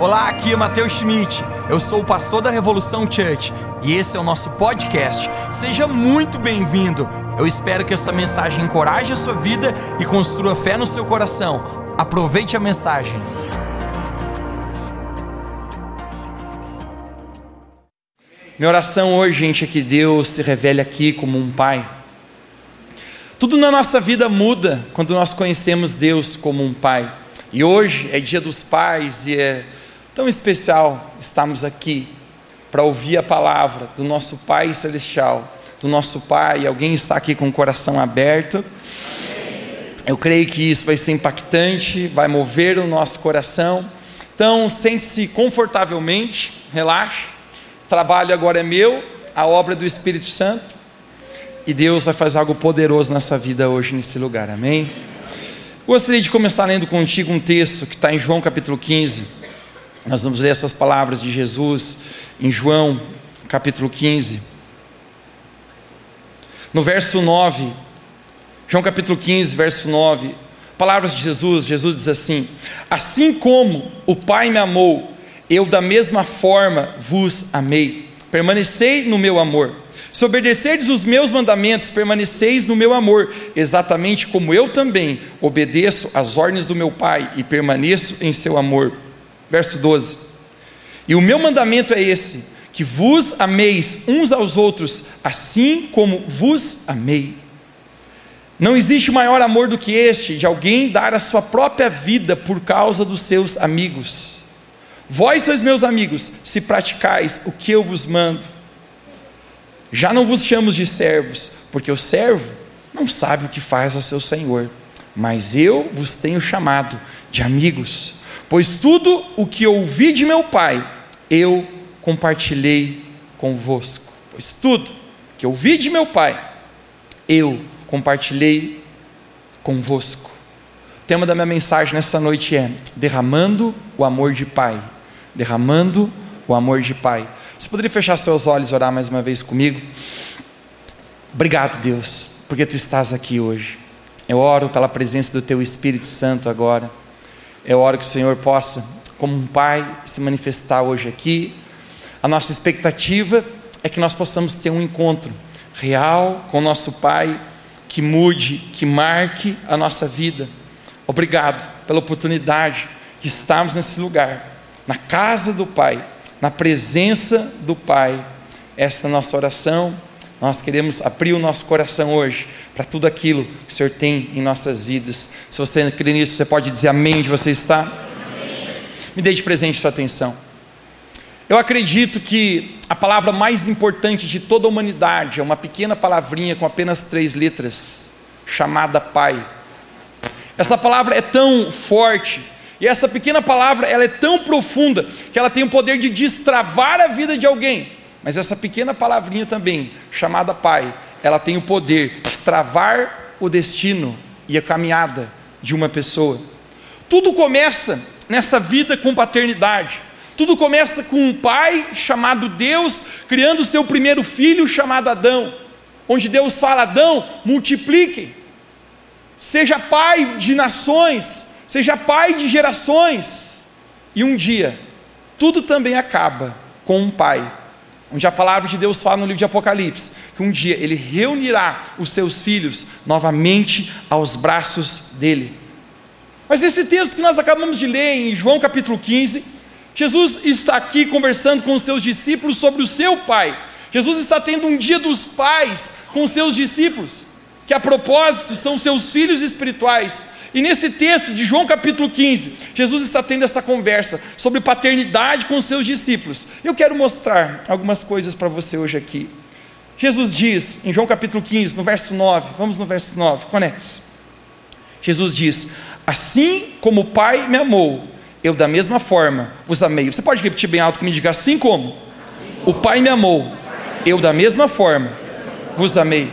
Olá, aqui é Matheus Schmidt. Eu sou o pastor da Revolução Church e esse é o nosso podcast. Seja muito bem-vindo. Eu espero que essa mensagem encoraje a sua vida e construa fé no seu coração. Aproveite a mensagem. Minha oração hoje, gente, é que Deus se revele aqui como um pai. Tudo na nossa vida muda quando nós conhecemos Deus como um pai. E hoje é dia dos pais e é tão especial estarmos aqui para ouvir a palavra do nosso Pai Celestial, do nosso Pai. Alguém está aqui com o coração aberto. Eu creio que isso vai ser impactante, vai mover o nosso coração. Então, sente-se confortavelmente, relaxe. O trabalho agora é meu, a obra do Espírito Santo. E Deus vai fazer algo poderoso nessa vida hoje, nesse lugar, amém? Gostaria de começar lendo contigo um texto que está em João capítulo 15. Nós vamos ler essas palavras de Jesus em João capítulo 15. No verso 9, João capítulo 15, verso 9, palavras de Jesus, Jesus diz assim: Assim como o Pai me amou, eu da mesma forma vos amei. Permanecei no meu amor. Se obedecerdes os meus mandamentos, permaneceis no meu amor, exatamente como eu também obedeço às ordens do meu Pai e permaneço em seu amor. Verso 12. E o meu mandamento é esse: que vos ameis uns aos outros, assim como vos amei. Não existe maior amor do que este, de alguém dar a sua própria vida por causa dos seus amigos. Vós sois meus amigos, se praticais o que eu vos mando. Já não vos chamo de servos, porque o servo não sabe o que faz a seu senhor, mas eu vos tenho chamado de amigos, pois tudo o que ouvi de meu Pai, eu compartilhei convosco. Pois tudo que ouvi de meu Pai, eu compartilhei convosco. O tema da minha mensagem nessa noite é derramando o amor de Pai. Derramando o amor de Pai. Você poderia fechar seus olhos e orar mais uma vez comigo? Obrigado, Deus, porque tu estás aqui hoje. Eu oro pela presença do teu Espírito Santo agora. Eu oro que o Senhor possa, como um Pai, se manifestar hoje aqui. A nossa expectativa é que nós possamos ter um encontro real com o nosso Pai, que mude, que marque a nossa vida. Obrigado pela oportunidade de estarmos nesse lugar, na casa do Pai na presença do Pai. Esta é a nossa oração. Nós queremos abrir o nosso coração hoje para tudo aquilo que o Senhor tem em nossas vidas. Se você crê nisso, você pode dizer amém onde você está? Amém. Me dê de presente sua atenção. Eu acredito que a palavra mais importante de toda a humanidade é uma pequena palavrinha com apenas três letras, chamada Pai. Essa palavra é tão forte e essa pequena palavra, ela é tão profunda que ela tem o poder de destravar a vida de alguém. Mas essa pequena palavrinha também, chamada pai, ela tem o poder de travar o destino e a caminhada de uma pessoa. Tudo começa nessa vida com paternidade. Tudo começa com um pai chamado Deus, criando seu primeiro filho chamado Adão. Onde Deus fala: Adão, multiplique, seja pai de nações, seja pai de gerações. E um dia, tudo também acaba com um pai, onde a palavra de Deus fala no livro de Apocalipse, que um dia ele reunirá os seus filhos novamente aos braços dele. Mas esse texto que nós acabamos de ler em João capítulo 15, Jesus está aqui conversando com os seus discípulos sobre o seu pai. Jesus está tendo um dia dos pais com os seus discípulos, que a propósito são seus filhos espirituais, e nesse texto de João capítulo 15, Jesus está tendo essa conversa sobre paternidade com os seus discípulos. Eu quero mostrar algumas coisas para você hoje aqui. Jesus diz em João capítulo 15, no verso 9, vamos no verso 9, conecte Jesus diz: Assim como o Pai me amou, eu da mesma forma vos amei. Você pode repetir bem alto comigo diga: Assim como o Pai me amou, eu da mesma forma vos amei.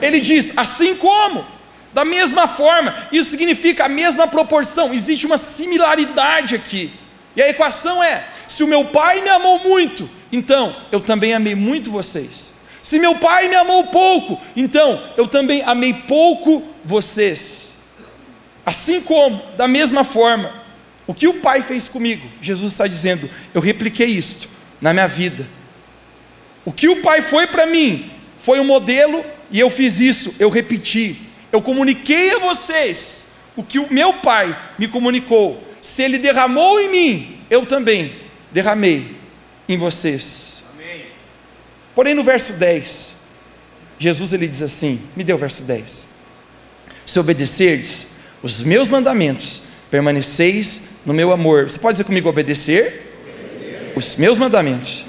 Ele diz: Assim como. Da mesma forma, isso significa a mesma proporção, existe uma similaridade aqui. E a equação é: se o meu pai me amou muito, então eu também amei muito vocês. Se meu pai me amou pouco, então eu também amei pouco vocês. Assim como, da mesma forma, O que o Pai fez comigo? Jesus está dizendo: eu repliquei isto na minha vida. O que o Pai foi para mim foi um modelo e eu fiz isso, eu repeti. Eu comuniquei a vocês o que o meu Pai me comunicou. Se Ele derramou em mim, eu também derramei em vocês. Amém. Porém, no verso 10, Jesus ele diz assim: me dê o verso 10. Se obedecerdes os meus mandamentos, permaneceis no meu amor. Você pode dizer comigo obedecer? obedecer. Os meus mandamentos.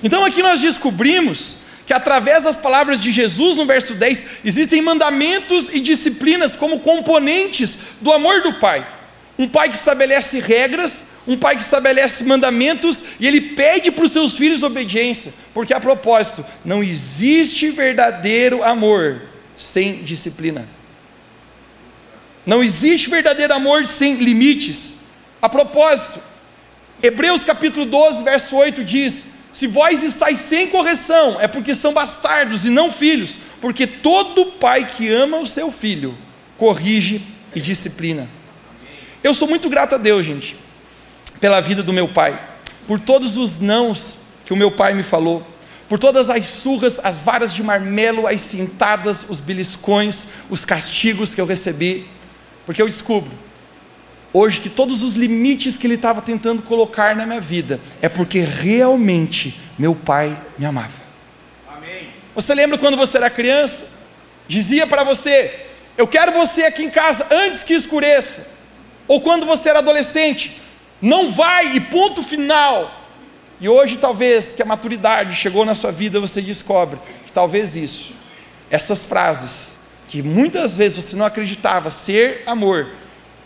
Então aqui nós descobrimos que através das palavras de Jesus no verso 10 existem mandamentos e disciplinas como componentes do amor do Pai. Um pai que estabelece regras, um pai que estabelece mandamentos e ele pede para os seus filhos obediência, porque a propósito, não existe verdadeiro amor sem disciplina. Não existe verdadeiro amor sem limites. A propósito, Hebreus capítulo 12, verso 8 diz: Se vós estáis sem correção, é porque são bastardos e não filhos, porque todo pai que ama o seu filho corrige e disciplina. Eu sou muito grato a Deus, gente, pela vida do meu pai, por todos os nãos que o meu pai me falou, por todas as surras, as varas de marmelo, as cintadas, os beliscões, os castigos que eu recebi, porque eu descubro hoje que todos os limites que ele estava tentando colocar na minha vida é porque realmente meu pai me amava. Amém. Você lembra quando você era criança? Dizia para você: Eu quero você aqui em casa antes que escureça. Ou quando você era adolescente, não vai e ponto final. E hoje, talvez que a maturidade chegou na sua vida, você descobre que talvez isso, essas frases, que muitas vezes você não acreditava ser amor,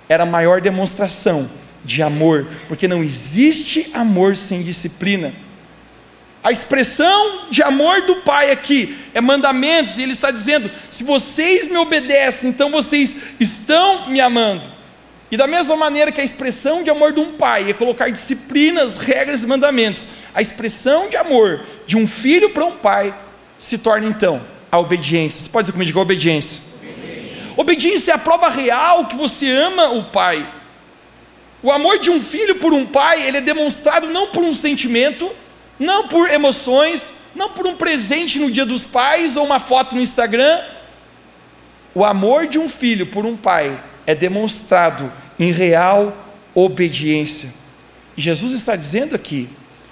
era a maior demonstração de amor, porque não existe amor sem disciplina. A expressão de amor do Pai aqui é mandamentos, e Ele está dizendo: se vocês me obedecem, então vocês estão me amando. E da mesma maneira que a expressão de amor de um pai é colocar disciplinas, regras e mandamentos, a expressão de amor de um filho para um pai se torna então a obediência. Você pode dizer comigo, a obediência. Obediência. É a prova real que você ama o pai. O amor de um filho por um pai, ele é demonstrado não por um sentimento, não por emoções, não por um presente no dia dos pais ou uma foto no Instagram. O amor de um filho por um pai é demonstrado em real obediência. E Jesus está dizendo aqui: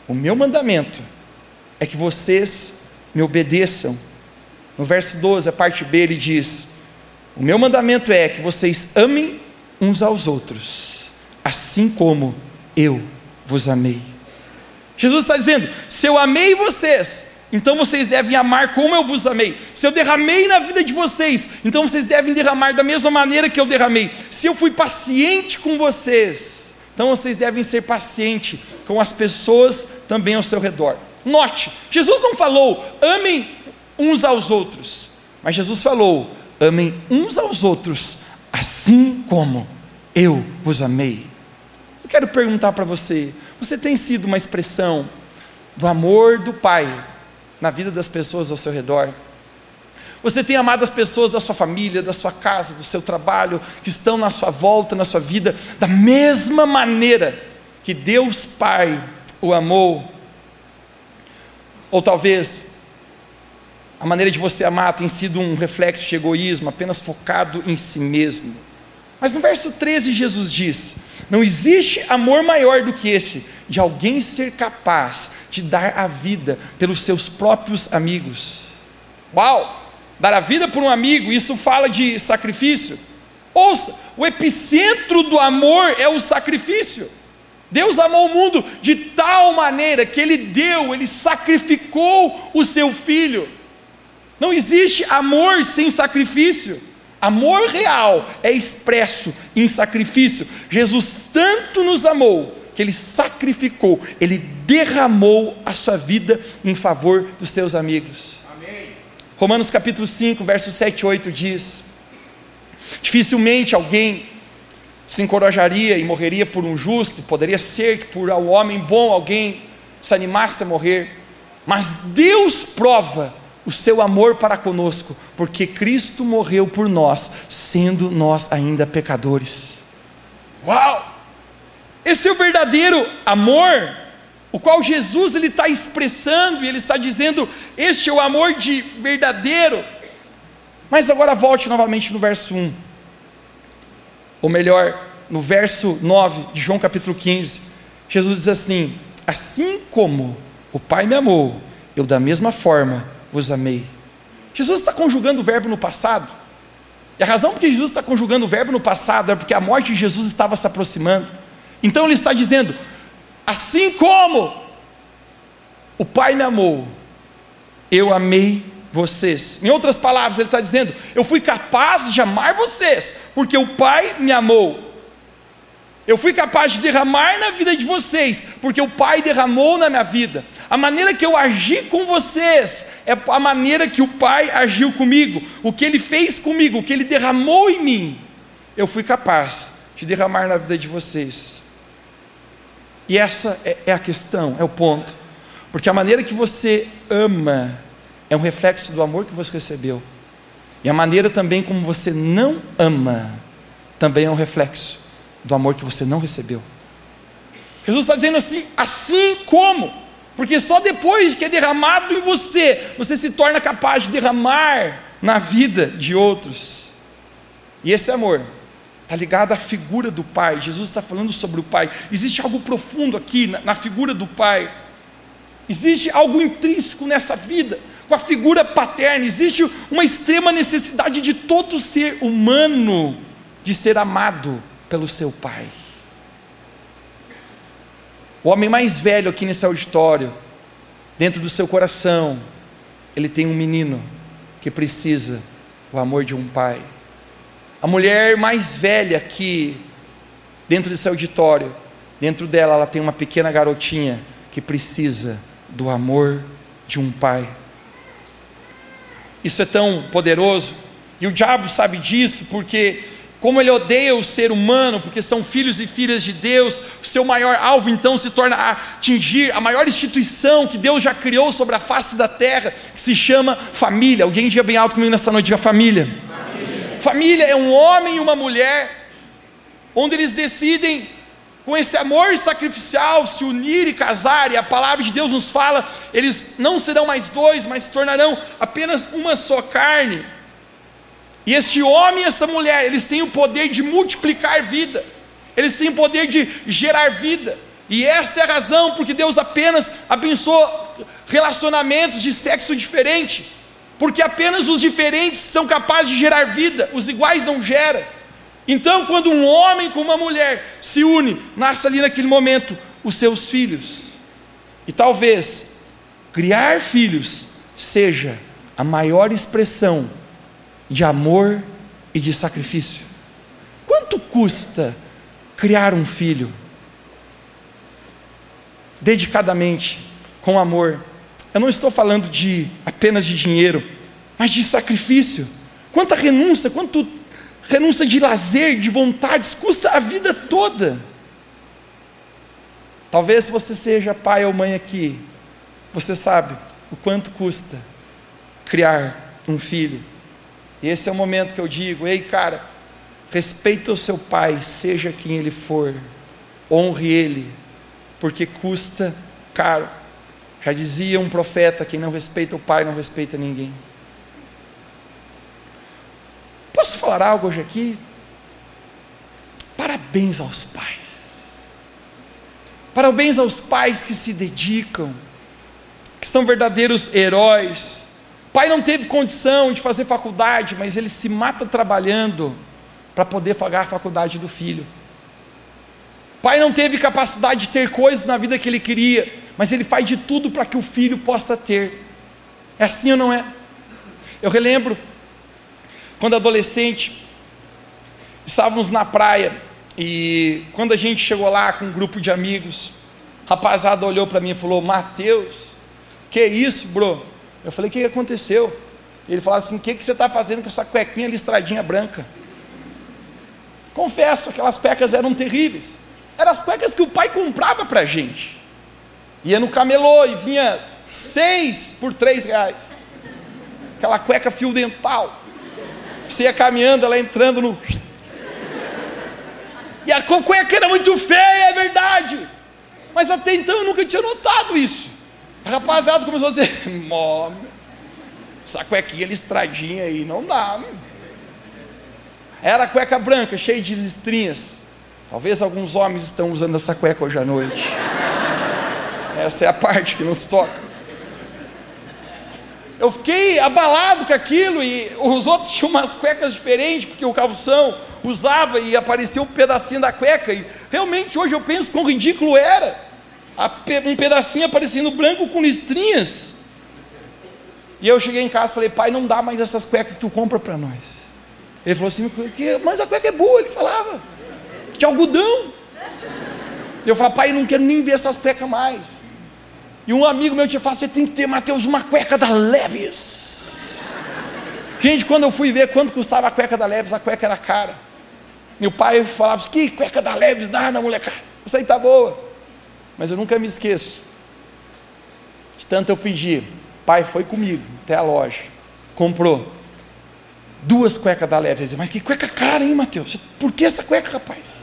o meu mandamento é que vocês me obedeçam. No verso 12, a parte B, ele diz: O meu mandamento é que vocês amem uns aos outros, assim como eu vos amei. Jesus está dizendo: se eu amei vocês, então vocês devem amar como eu vos amei. Se eu derramei na vida de vocês, então vocês devem derramar da mesma maneira que eu derramei. Se eu fui paciente com vocês, então vocês devem ser pacientes com as pessoas também ao seu redor. Note, Jesus não falou amem uns aos outros, mas Jesus falou amem uns aos outros, assim como eu vos amei. Eu quero perguntar para você: você tem sido uma expressão do amor do Pai na vida das pessoas ao seu redor. Você tem amado as pessoas da sua família, da sua casa, do seu trabalho, que estão na sua volta, na sua vida, da mesma maneira que Deus Pai o amou. Ou talvez a maneira de você amar tem sido um reflexo de egoísmo, apenas focado em si mesmo. Mas no verso 13, Jesus diz: Não existe amor maior do que esse, de alguém ser capaz de dar a vida pelos seus próprios amigos. Uau! Dar a vida por um amigo, isso fala de sacrifício. Ouça, o epicentro do amor é o sacrifício. Deus amou o mundo de tal maneira que Ele deu, Ele sacrificou o seu filho. Não existe amor sem sacrifício. Amor real é expresso em sacrifício. Jesus tanto nos amou que ele sacrificou, ele derramou a sua vida em favor dos seus amigos. Amém. Romanos capítulo 5, versos 7 e 8 diz: Dificilmente alguém se encorajaria e morreria por um justo, poderia ser que por um homem bom alguém se animasse a morrer, mas Deus prova o seu amor para conosco, porque Cristo morreu por nós, sendo nós ainda pecadores. Uau! Esse é o verdadeiro amor, o qual Jesus ele está expressando e ele está dizendo: este é o amor de verdadeiro. Mas agora volte novamente no verso 1, ou melhor, no verso 9 de João capítulo 15. Jesus diz assim: Assim como o Pai me amou, eu da mesma forma vos amei. Jesus está conjugando o verbo no passado. E a razão por que Jesus está conjugando o verbo no passado é porque a morte de Jesus estava se aproximando. Então ele está dizendo: assim como o Pai me amou, eu amei vocês. Em outras palavras, ele está dizendo: eu fui capaz de amar vocês, porque o Pai me amou. Eu fui capaz de derramar na vida de vocês, porque o Pai derramou na minha vida. A maneira que eu agi com vocês é a maneira que o Pai agiu comigo, o que Ele fez comigo, o que Ele derramou em mim. Eu fui capaz de derramar na vida de vocês. E essa é, é a questão, é o ponto. Porque a maneira que você ama é um reflexo do amor que você recebeu. E a maneira também como você não ama também é um reflexo do amor que você não recebeu. Jesus está dizendo assim: assim como, porque só depois que é derramado em você, você se torna capaz de derramar na vida de outros. E esse amor está ligado à figura do Pai. Jesus está falando sobre o Pai. Existe algo profundo aqui na, na figura do Pai. Existe algo intrínseco nessa vida com a figura paterna. Existe uma extrema necessidade de todo ser humano de ser amado pelo seu pai. O homem mais velho aqui nesse auditório, dentro do seu coração, ele tem um menino que precisa o amor de um pai. A mulher mais velha aqui, dentro desse auditório, dentro dela ela tem uma pequena garotinha que precisa do amor de um pai. Isso é tão poderoso, e o diabo sabe disso porque como ele odeia o ser humano, porque são filhos e filhas de Deus, o seu maior alvo então se torna atingir a maior instituição que Deus já criou sobre a face da terra, que se chama família. Alguém diga bem alto comigo nessa noite, diga família. Família, família é um homem e uma mulher, onde eles decidem, com esse amor sacrificial, se unir e casar, e a palavra de Deus nos fala, eles não serão mais dois, mas se tornarão apenas uma só carne. E este homem e essa mulher, eles têm o poder de multiplicar vida, eles têm o poder de gerar vida. E esta é a razão porque Deus apenas abençoa relacionamentos de sexo diferente, porque apenas os diferentes são capazes de gerar vida, os iguais não geram. Então, quando um homem com uma mulher se une, nasce ali naquele momento os seus filhos. E talvez criar filhos seja a maior expressão de amor e de sacrifício. Quanto custa criar um filho? Dedicadamente, com amor. Eu não estou falando de apenas de dinheiro, mas de sacrifício. Quanta renúncia, quanto renúncia de lazer, de vontades, custa a vida toda. Talvez você seja pai ou mãe aqui, você sabe o quanto custa criar um filho. E esse é o momento que eu digo: ei, cara, respeita o seu pai, seja quem ele for, honre ele, porque custa caro. Já dizia um profeta: quem não respeita o pai não respeita ninguém. Posso falar algo hoje aqui? Parabéns aos pais. Parabéns aos pais que se dedicam, que são verdadeiros heróis pai não teve condição de fazer faculdade, mas ele se mata trabalhando para poder pagar a faculdade do filho. Pai não teve capacidade de ter coisas na vida que ele queria, mas ele faz de tudo para que o filho possa ter. É assim ou não é? Eu relembro quando adolescente, estávamos na praia e quando a gente chegou lá com um grupo de amigos, rapazada olhou para mim e falou: Mateus, que isso, bro? Eu falei: O que aconteceu? Ele falou assim: O que, você está fazendo com essa cuequinha listradinha branca? Confesso, aquelas cuecas eram terríveis. Eram as cuecas que o pai comprava para a gente. Ia no camelô e vinha seis por três reais. Aquela cueca fio dental. Você ia caminhando, ela entrando no. E a cueca era muito feia, é verdade. Mas até então eu nunca tinha notado isso. A rapaziada começou a dizer: Mó, essa cuequinha listradinha aí não dá. Era a cueca branca, cheia de listrinhas. Talvez alguns homens estão usando essa cueca hoje à noite. Essa é a parte que nos toca. Eu fiquei abalado com aquilo e os outros tinham umas cuecas diferentes, porque o calção usava e aparecia um pedacinho da cueca. E realmente hoje eu penso quão ridículo era. Um pedacinho aparecendo branco com listrinhas. E eu cheguei em casa e falei, pai, não dá mais essas cuecas que tu compra para nós. Ele falou assim, mas a cueca é boa, ele falava. De algodão. Eu falei, pai, não quero nem ver essas cuecas mais. E um amigo meu tinha falado: você tem que ter, Mateus, uma cueca da Leves. Gente, quando eu fui ver quanto custava a cueca da Leves, a cueca era cara. Meu pai falava: assim, que cueca da Leves, nada, molecada. Isso aí tá boa. Mas eu nunca me esqueço. De tanto eu pedir. Pai foi comigo até a loja. Comprou duas cuecas da Leves. Mas que cueca cara, hein, Mateus? Por que essa cueca, rapaz?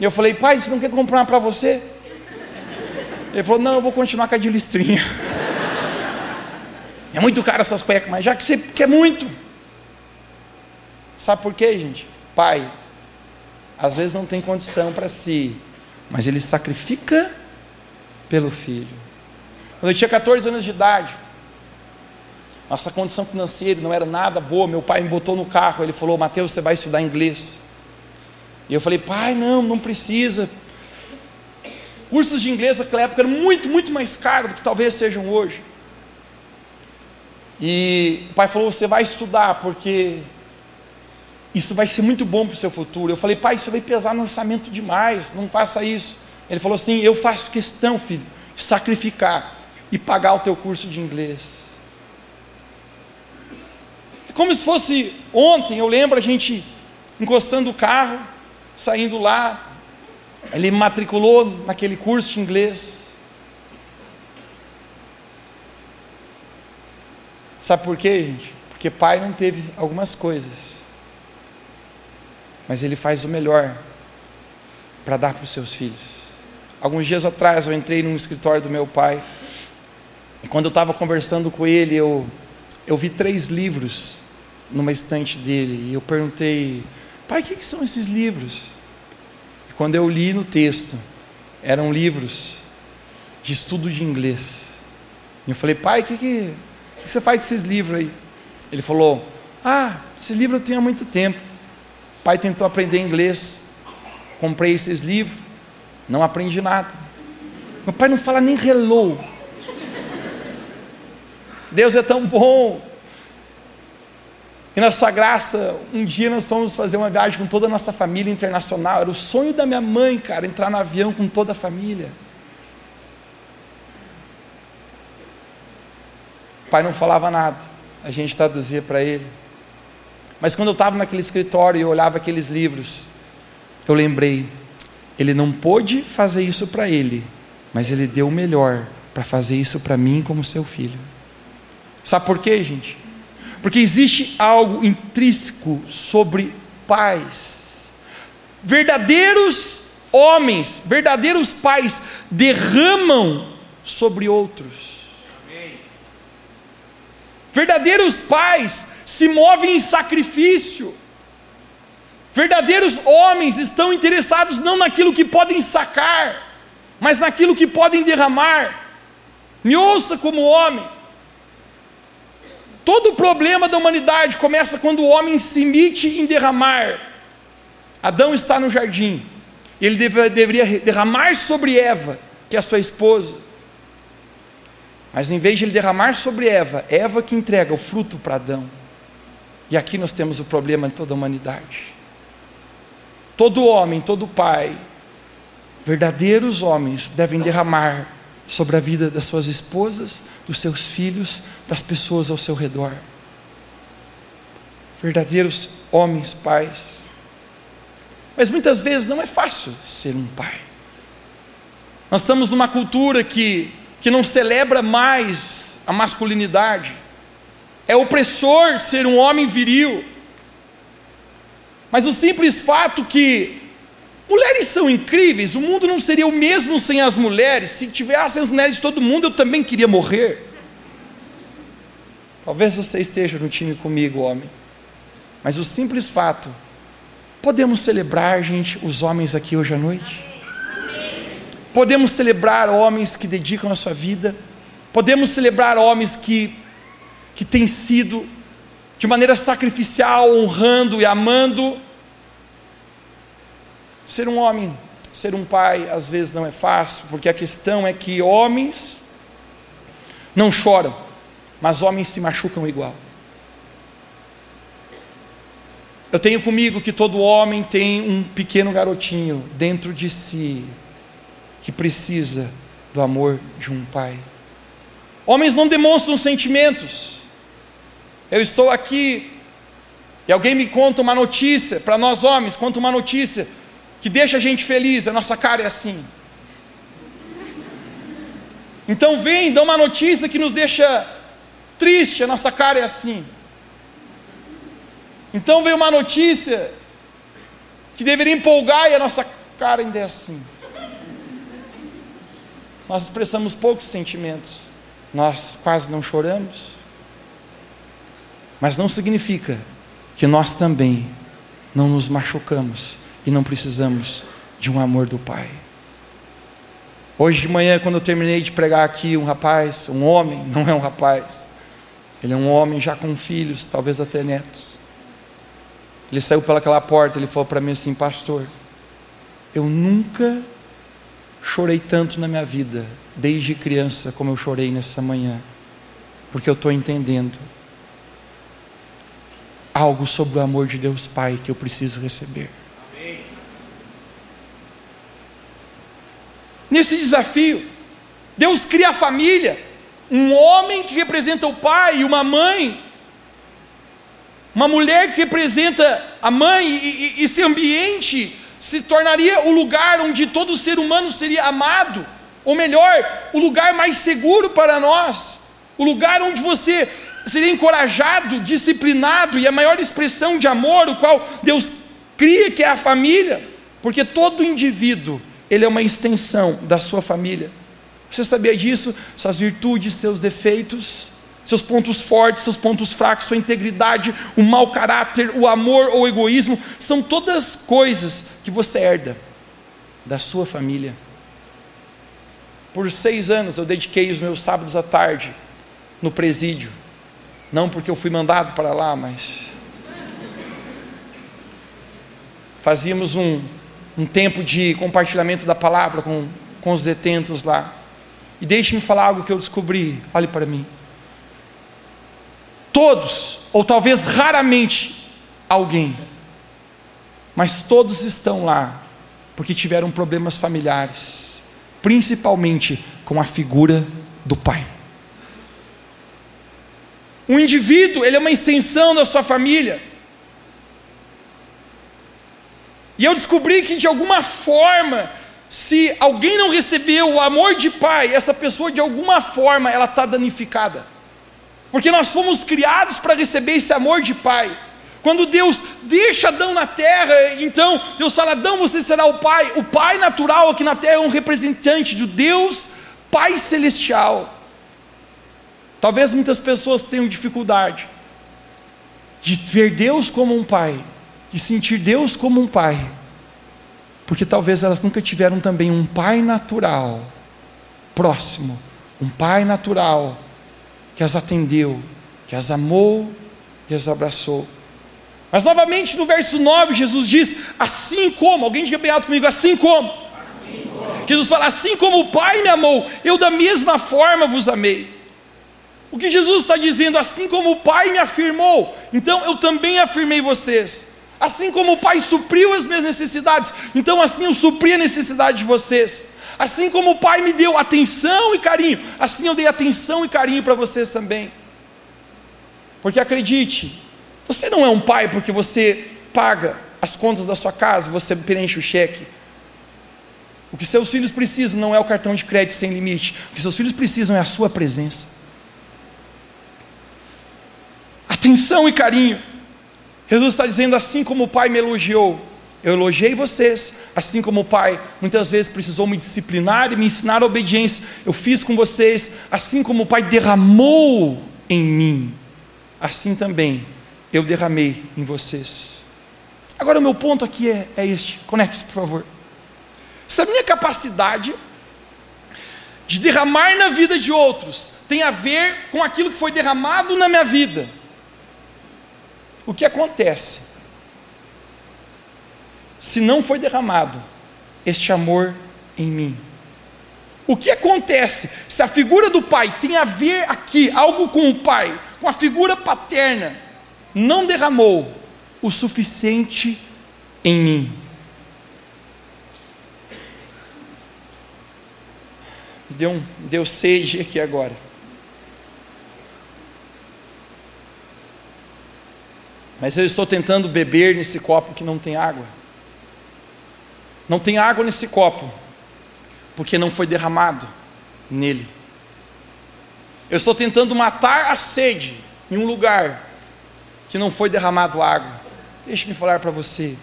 E eu falei: pai, você não quer comprar uma para você? Ele falou: Não, eu vou continuar com a de listrinha. É muito caro essas cuecas, mas já que você quer muito. Sabe por quê, gente? Pai, às vezes não tem condição para si, mas ele sacrifica pelo filho. Quando eu tinha 14 anos de idade, nossa condição financeira não era nada boa. Meu pai me botou no carro. Ele falou: Mateus, você vai estudar inglês. E eu falei: Pai, não, não precisa. Cursos de inglês naquela época eram muito, muito mais caros do que talvez sejam hoje. E o pai falou: Você vai estudar, porque isso vai ser muito bom para o seu futuro. Eu falei: Pai, isso vai pesar no orçamento demais, não faça isso. Ele falou assim: Eu faço questão, filho, de sacrificar e pagar o teu curso de inglês. Como se fosse ontem, eu lembro a gente encostando o carro, saindo lá, ele me matriculou naquele curso de inglês. Sabe por quê, gente? Porque pai não teve algumas coisas, mas ele faz o melhor para dar para os seus filhos. Alguns dias atrás eu entrei num escritório do meu pai, e quando eu estava conversando com ele, eu, eu vi três livros numa estante dele, e eu perguntei, pai, o que, que são esses livros? Quando eu li no texto, eram livros de estudo de inglês. E eu falei, pai, o que, que, que, você faz com esses livros aí? Ele falou, ah, esse livro eu tenho há muito tempo. Pai tentou aprender inglês, comprei esses livros, não aprendi nada. Meu pai não fala nem hello. Deus é tão bom. E na sua graça, um dia nós fomos fazer uma viagem com toda a nossa família internacional. Era o sonho da minha mãe, cara, entrar no avião com toda a família. O pai não falava nada, a gente traduzia para ele. Mas quando eu estava naquele escritório e olhava aqueles livros, eu lembrei, ele não pôde fazer isso para ele, mas ele deu o melhor para fazer isso para mim como seu filho. Sabe por quê, gente? Porque existe algo intrínseco sobre pais. Verdadeiros homens, verdadeiros pais derramam sobre outros. Verdadeiros pais se movem em sacrifício. Verdadeiros homens estão interessados não naquilo que podem sacar, mas naquilo que podem derramar. Me ouça como homem. Todo o problema da humanidade começa quando o homem se imite em derramar. Adão está no jardim, ele deve, deveria derramar sobre Eva, que é sua esposa. Mas em vez de ele derramar sobre Eva, Eva que entrega o fruto para Adão. E aqui nós temos o problema de toda a humanidade. Todo homem, todo pai, verdadeiros homens devem derramar sobre a vida das suas esposas, dos seus filhos, das pessoas ao seu redor. Verdadeiros homens, pais. Mas muitas vezes não é fácil ser um pai. Nós estamos numa cultura que, que não celebra mais a masculinidade. É opressor ser um homem viril. Mas o simples fato que Mulheres são incríveis, o mundo não seria o mesmo sem as mulheres. Se tivessem as mulheres de todo mundo, eu também queria morrer. Talvez você esteja no time comigo, homem. Mas o simples fato, podemos celebrar, gente, os homens aqui hoje à noite? Podemos celebrar homens que dedicam a sua vida, podemos celebrar homens que, que têm sido de maneira sacrificial, honrando e amando Ser um homem, ser um pai, às vezes não é fácil, porque a questão é que homens não choram, mas homens se machucam igual. Eu tenho comigo que todo homem tem um pequeno garotinho dentro de si que precisa do amor de um pai. Homens não demonstram sentimentos. Eu estou aqui e alguém me conta uma notícia, para nós homens, conta uma notícia que deixa a gente feliz, a nossa cara é assim. Então vem, dá uma notícia que nos deixa triste, a nossa cara é assim. Então vem uma notícia que deveria empolgar e a nossa cara ainda é assim. Nós expressamos poucos sentimentos, nós quase não choramos, mas não significa que nós também não nos machucamos e não precisamos de um amor do Pai. Hoje de manhã, quando eu terminei de pregar aqui, um rapaz, um homem, não é um rapaz, ele é um homem já com filhos, talvez até netos. Ele saiu pelaquela porta, ele falou para mim assim: Pastor, eu nunca chorei tanto na minha vida, desde criança, como eu chorei nessa manhã, porque eu estou entendendo algo sobre o amor de Deus Pai que eu preciso receber. nesse desafio. Deus cria a família, um homem que representa o pai e uma mãe, uma mulher que representa a mãe, e, e esse ambiente se tornaria o lugar onde todo ser humano seria amado, ou melhor, o lugar mais seguro para nós, o lugar onde você seria encorajado, disciplinado, e a maior expressão de amor, o qual Deus cria, que é a família, porque todo indivíduo ele é uma extensão da sua família. Você sabia disso? Suas virtudes, seus defeitos, seus pontos fortes, seus pontos fracos, sua integridade, o mau caráter, o amor ou o egoísmo, são todas coisas que você herda da sua família. Por seis anos eu dediquei os meus sábados à tarde no presídio, não porque eu fui mandado para lá, mas fazíamos um um tempo de compartilhamento da palavra com, com os detentos lá. E deixe-me falar algo que eu descobri, olhe para mim. Todos, ou talvez raramente alguém, mas todos estão lá porque tiveram problemas familiares, principalmente com a figura do pai. O indivíduo, ele é uma extensão da sua família. E eu descobri que de alguma forma, se alguém não recebeu o amor de pai, essa pessoa de alguma forma ela está danificada. Porque nós fomos criados para receber esse amor de pai. Quando Deus deixa Adão na terra, então Deus fala: Adão, você será o pai. O pai natural aqui na terra é um representante do Deus Pai Celestial. Talvez muitas pessoas tenham dificuldade de ver Deus como um pai, de sentir Deus como um pai, porque talvez elas nunca tiveram também um pai natural, próximo, um pai natural, que as atendeu, que as amou e as abraçou. Mas novamente no verso 9, Jesus diz: Assim como, alguém diga bem alto comigo, assim como. assim como. Jesus fala: Assim como o Pai me amou, eu da mesma forma vos amei. O que Jesus está dizendo, assim como o Pai me afirmou, então eu também afirmei vocês. Assim como o Pai supriu as minhas necessidades, então assim eu supri a necessidade de vocês. Assim como o Pai me deu atenção e carinho, assim eu dei atenção e carinho para vocês também. Porque acredite, você não é um pai porque você paga as contas da sua casa, você preenche o cheque. O que seus filhos precisam não é o cartão de crédito sem limite. O que seus filhos precisam é a sua presença. Atenção e carinho. Jesus está dizendo assim como o Pai me elogiou, eu elogiei vocês, assim como o Pai muitas vezes precisou me disciplinar e me ensinar a obediência, eu fiz com vocês, assim como o Pai derramou em mim, assim também eu derramei em vocês. Agora, o meu ponto aqui é, é este, conecte-se, por favor. Se a minha capacidade de derramar na vida de outros tem a ver com aquilo que foi derramado na minha vida, o que acontece se não foi derramado este amor em mim? O que acontece se a figura do pai tem a ver aqui, algo com o pai, com a figura paterna, não derramou o suficiente em mim? Deu, um, deu sede aqui agora. Mas eu estou tentando beber nesse copo que não tem água. Não tem água nesse copo, porque não foi derramado nele. Eu estou tentando matar a sede em um lugar que não foi derramado água. Deixe-me falar para você.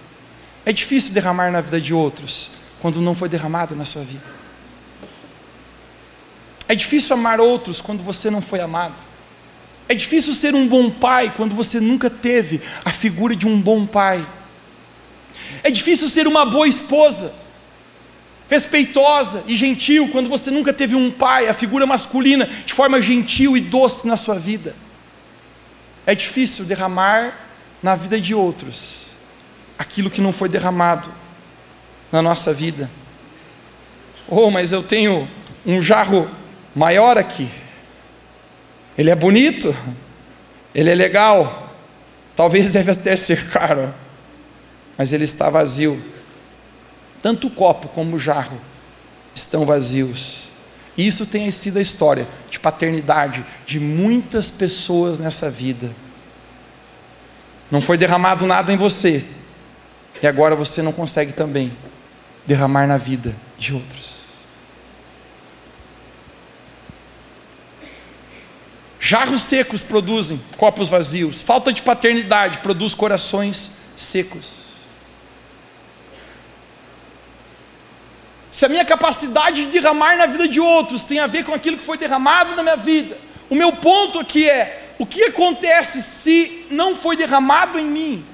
É difícil derramar na vida de outros quando não foi derramado na sua vida. É difícil amar outros quando você não foi amado. É difícil ser um bom pai quando você nunca teve a figura de um bom pai. É difícil ser uma boa esposa, respeitosa e gentil, quando você nunca teve um pai, a figura masculina, de forma gentil e doce na sua vida. É difícil derramar na vida de outros aquilo que não foi derramado na nossa vida. Oh, mas eu tenho um jarro maior aqui. Ele é bonito, ele é legal, talvez deve até ser caro mas ele está vazio. Tanto o copo como o jarro estão vazios. Isso tem sido a história de paternidade de muitas pessoas nessa vida. Não foi derramado nada em você, e agora você não consegue também derramar na vida de outros. Jarros secos produzem copos vazios, falta de paternidade produz corações secos. se a minha capacidade de derramar na vida de outros tem a ver com aquilo que foi derramado na minha vida, o meu ponto aqui é: o que acontece se não foi derramado em mim?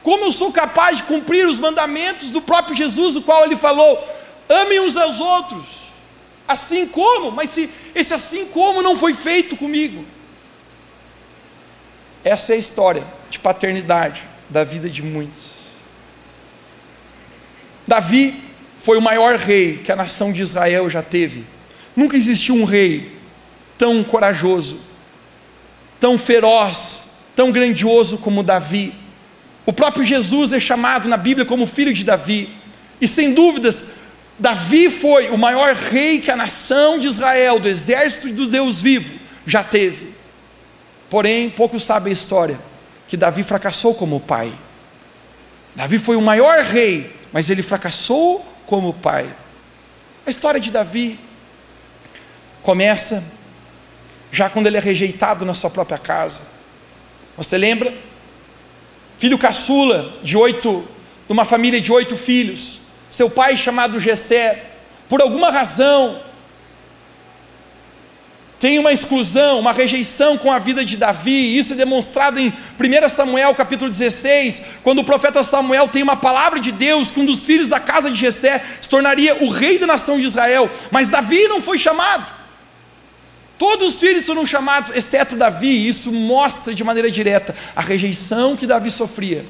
Como eu sou capaz de cumprir os mandamentos do próprio Jesus, o qual ele falou: amem uns aos outros, assim como, mas se esse assim como não foi feito comigo? Essa é a história de paternidade da vida de muitos. Davi foi o maior rei que a nação de Israel já teve. Nunca existiu um rei tão corajoso, tão feroz, tão grandioso como Davi. O próprio Jesus é chamado na Bíblia como filho de Davi. E sem dúvidas, Davi foi o maior rei que a nação de Israel, do exército do Deus vivo, já teve. Porém, poucos sabem a história que Davi fracassou como pai. Davi foi o maior rei, mas ele fracassou como pai. A história de Davi começa já quando ele é rejeitado na sua própria casa. Você lembra? Filho caçula de oito, de uma família de oito filhos. Seu pai chamado Jessé, por alguma razão, tem uma exclusão, uma rejeição com a vida de Davi, isso é demonstrado em 1 Samuel capítulo 16, quando o profeta Samuel tem uma palavra de Deus que um dos filhos da casa de Jessé se tornaria o rei da nação de Israel, mas Davi não foi chamado. Todos os filhos foram chamados, exceto Davi, isso mostra de maneira direta a rejeição que Davi sofria.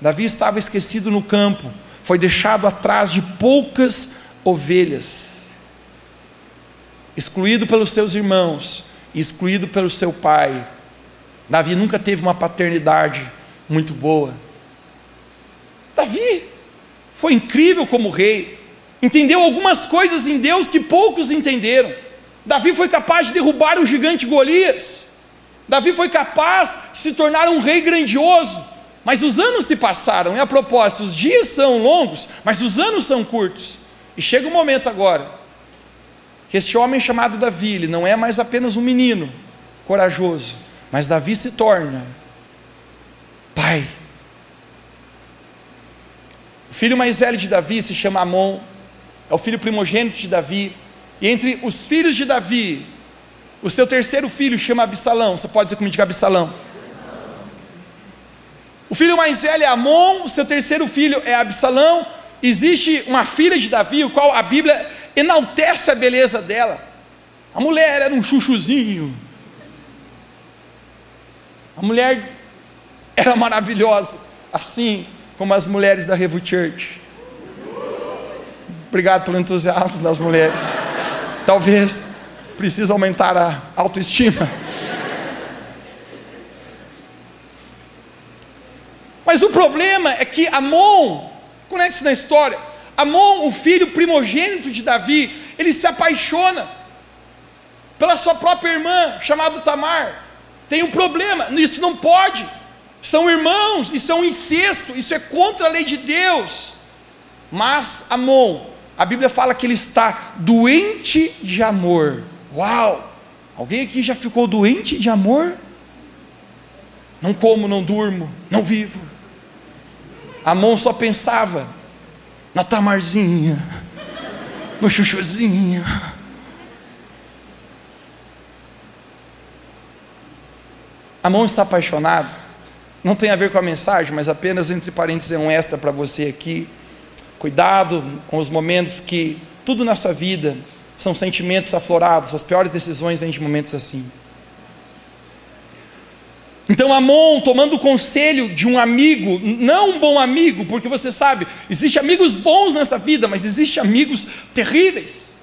Davi estava esquecido no campo, foi deixado atrás de poucas ovelhas excluído pelos seus irmãos, excluído pelo seu pai. Davi nunca teve uma paternidade muito boa. Davi foi incrível como rei, entendeu algumas coisas em Deus que poucos entenderam. Davi foi capaz de derrubar o gigante Golias. Davi foi capaz de se tornar um rei grandioso. Mas os anos se passaram, e a propósito, os dias são longos, mas os anos são curtos. E chega o um momento agora que este homem chamado Davi, ele não é mais apenas um menino corajoso, mas Davi se torna pai. filho mais velho de Davi se chama Amon, é o filho primogênito de Davi. E entre os filhos de Davi, o seu terceiro filho chama Absalão. Você pode dizer comigo Absalão? O filho mais velho é Amon, seu terceiro filho é Absalão. Existe uma filha de Davi, o qual a Bíblia enaltece a beleza dela. A mulher era um chuchuzinho. A mulher era maravilhosa, assim como as mulheres da Revo Church. Obrigado pelo entusiasmo das mulheres. Talvez precise aumentar a autoestima. Mas o problema é que Amon, conecte-se na história, Amon, o filho primogênito de Davi, ele se apaixona pela sua própria irmã, chamada Tamar. Tem um problema, isso não pode. São irmãos, isso é um incesto, isso é contra a lei de Deus. Mas Amon, a Bíblia fala que ele está doente de amor. Uau! Alguém aqui já ficou doente de amor? Não como, não durmo, não vivo. Amon só pensava na tamarzinha, no chuchuzinho. Amon está apaixonado. Não tem a ver com a mensagem, mas apenas entre parênteses é um extra para você aqui. Cuidado com os momentos que tudo na sua vida são sentimentos aflorados, as piores decisões vêm de momentos assim. Então Amon, tomando o conselho de um amigo, não um bom amigo, porque você sabe, existem amigos bons nessa vida, mas existem amigos terríveis,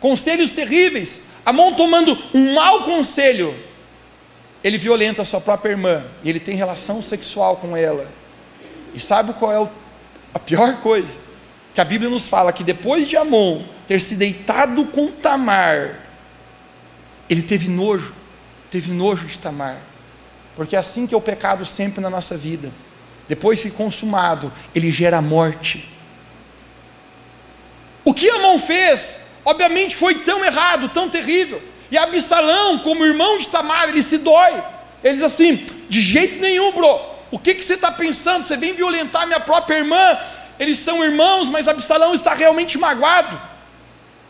conselhos terríveis. Amon tomando um mau conselho, ele violenta a sua própria irmã, e ele tem relação sexual com ela. E sabe qual é a pior coisa? Que a Bíblia nos fala que depois de Amon ter se deitado com Tamar, ele teve nojo, teve nojo de Tamar. Porque é assim que é o pecado sempre na nossa vida. Depois de consumado, ele gera morte. O que Amon fez, obviamente foi tão errado, tão terrível. E Absalão, como irmão de Tamar, ele se dói. Ele diz assim: de jeito nenhum, bro. O que, que você está pensando? Você vem violentar minha própria irmã. Eles são irmãos, mas Absalão está realmente magoado.